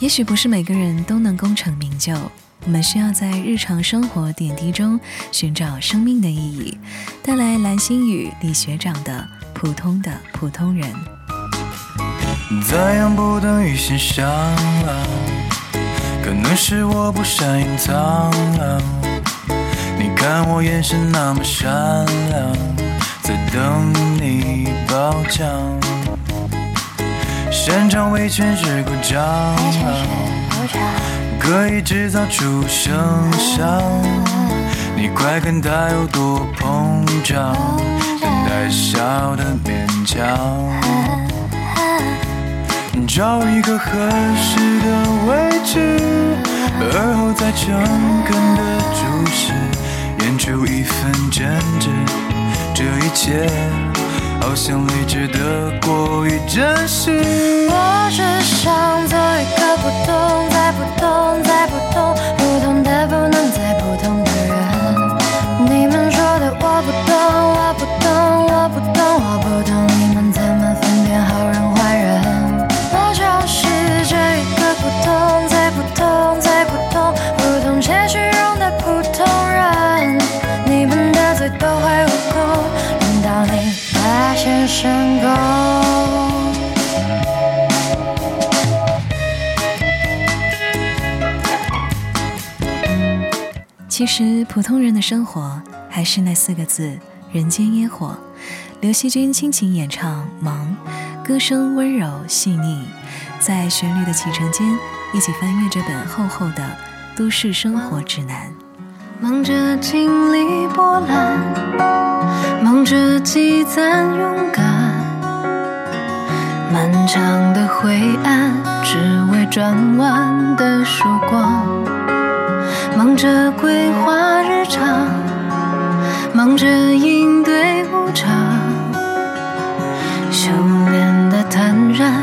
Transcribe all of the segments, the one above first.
也许不是每个人都能功成名就，我们需要在日常生活点滴中寻找生命的意义。带来蓝心雨李学长的《普通的普通人》。在样不等于欣赏，可能是我不善隐藏。你看我眼神那么善良，在等你褒奖。擅长为全世鼓掌，可以制造出声响。你快看它有多膨胀，等待笑的勉强。找一个合适的位置，而后再诚恳的注视，演出一份真挚。这一切。像理智的过于真实。我只想做一个普通，再普通，再普通，其实，普通人的生活还是那四个字：人间烟火。刘惜君倾情演唱《忙》，歌声温柔细腻，在旋律的启程间，一起翻阅这本厚厚的都市生活指南。忙着经历波澜。忙着积攒勇敢，漫长的灰暗，只为转弯的曙光。忙着规划日常，忙着应对无常，修炼的坦然，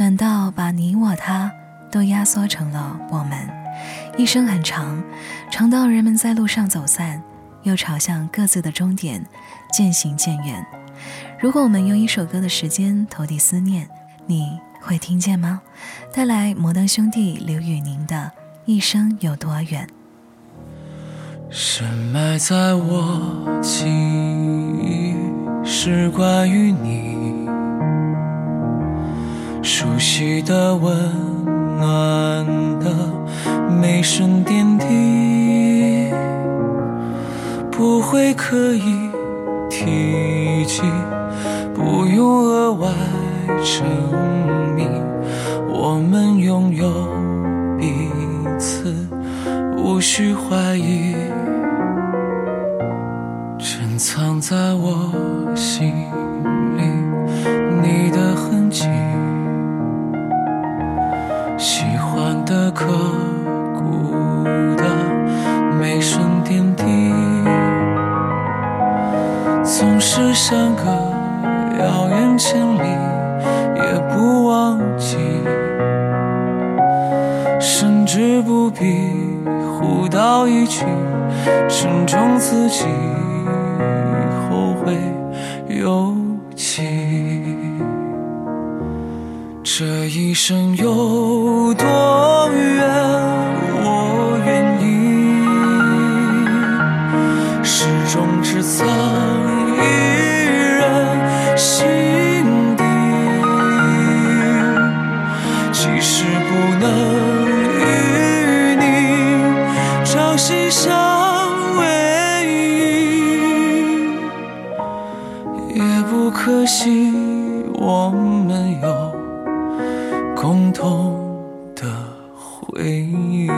短到把你我他都压缩成了我们；一生很长，长到人们在路上走散，又朝向各自的终点渐行渐远。如果我们用一首歌的时间投递思念，你会听见吗？带来摩登兄弟刘宇宁的《一生有多远》。深埋在我记忆，是关于你。熟悉的、温暖的每声点滴，不会刻意提及，不用额外证明，我们拥有彼此，无需怀疑，珍藏在我心。相隔遥远千里，也不忘记，甚至不必互道一句，珍重自己，后会有期。这一生有多远，相偎依，也不可惜。我们有共同的回忆。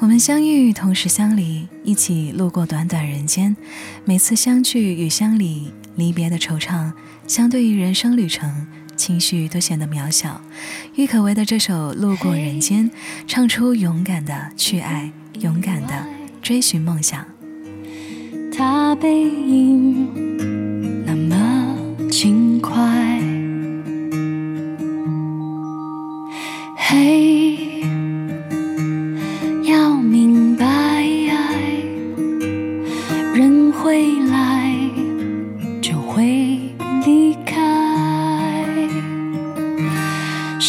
我们相遇，同时相离，一起路过短短人间。每次相聚与相离，离别的惆怅，相对于人生旅程，情绪都显得渺小。郁可唯的这首《路过人间》，唱出勇敢的去爱，勇敢的追寻梦想。他背影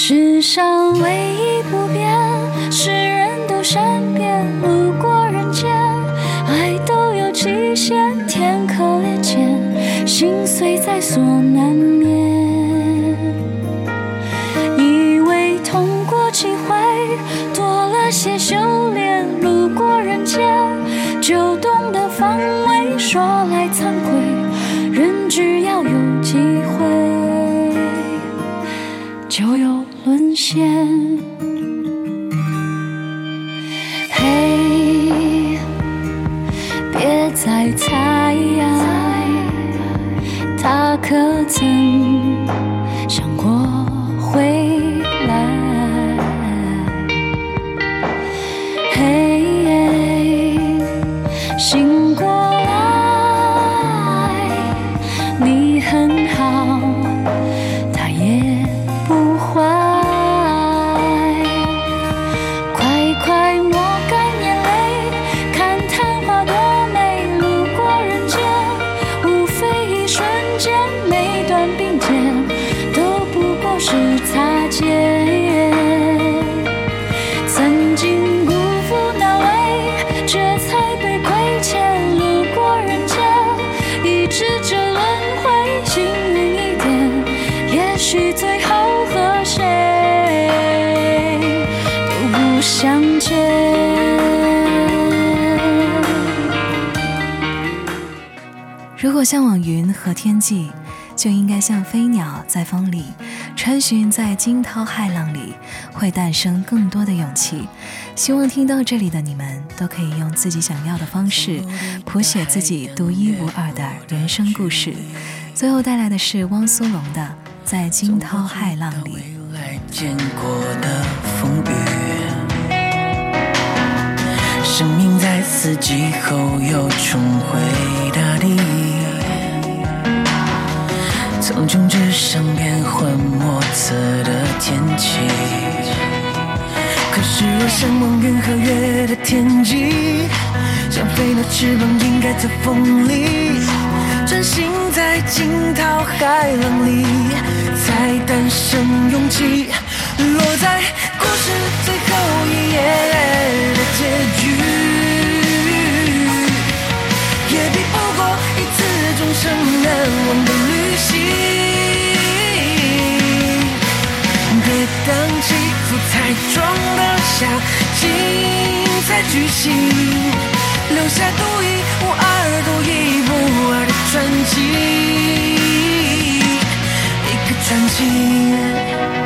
世上唯一不变是人都善变，路过人间。爱都有期限，天可怜见，心碎在所难免。线。嘿。别再猜，他可曾想过回来？嘿，醒如果向往云和天际，就应该像飞鸟在风里穿行在惊涛骇浪里，会诞生更多的勇气。希望听到这里的你们都可以用自己想要的方式，谱写自己独一无二的人生故事。最后带来的是汪苏泷的《在惊涛骇浪里》。见过的风雨，生命在四季后又重回大地，苍穹之上变幻莫测的天气。可是我向往云和月的天际，像飞鸟翅膀应该在风里，穿行在惊涛骇浪里，才诞生勇气，落在故事最后一页剧情，留下独一无二、独一无二的传奇，一个传奇。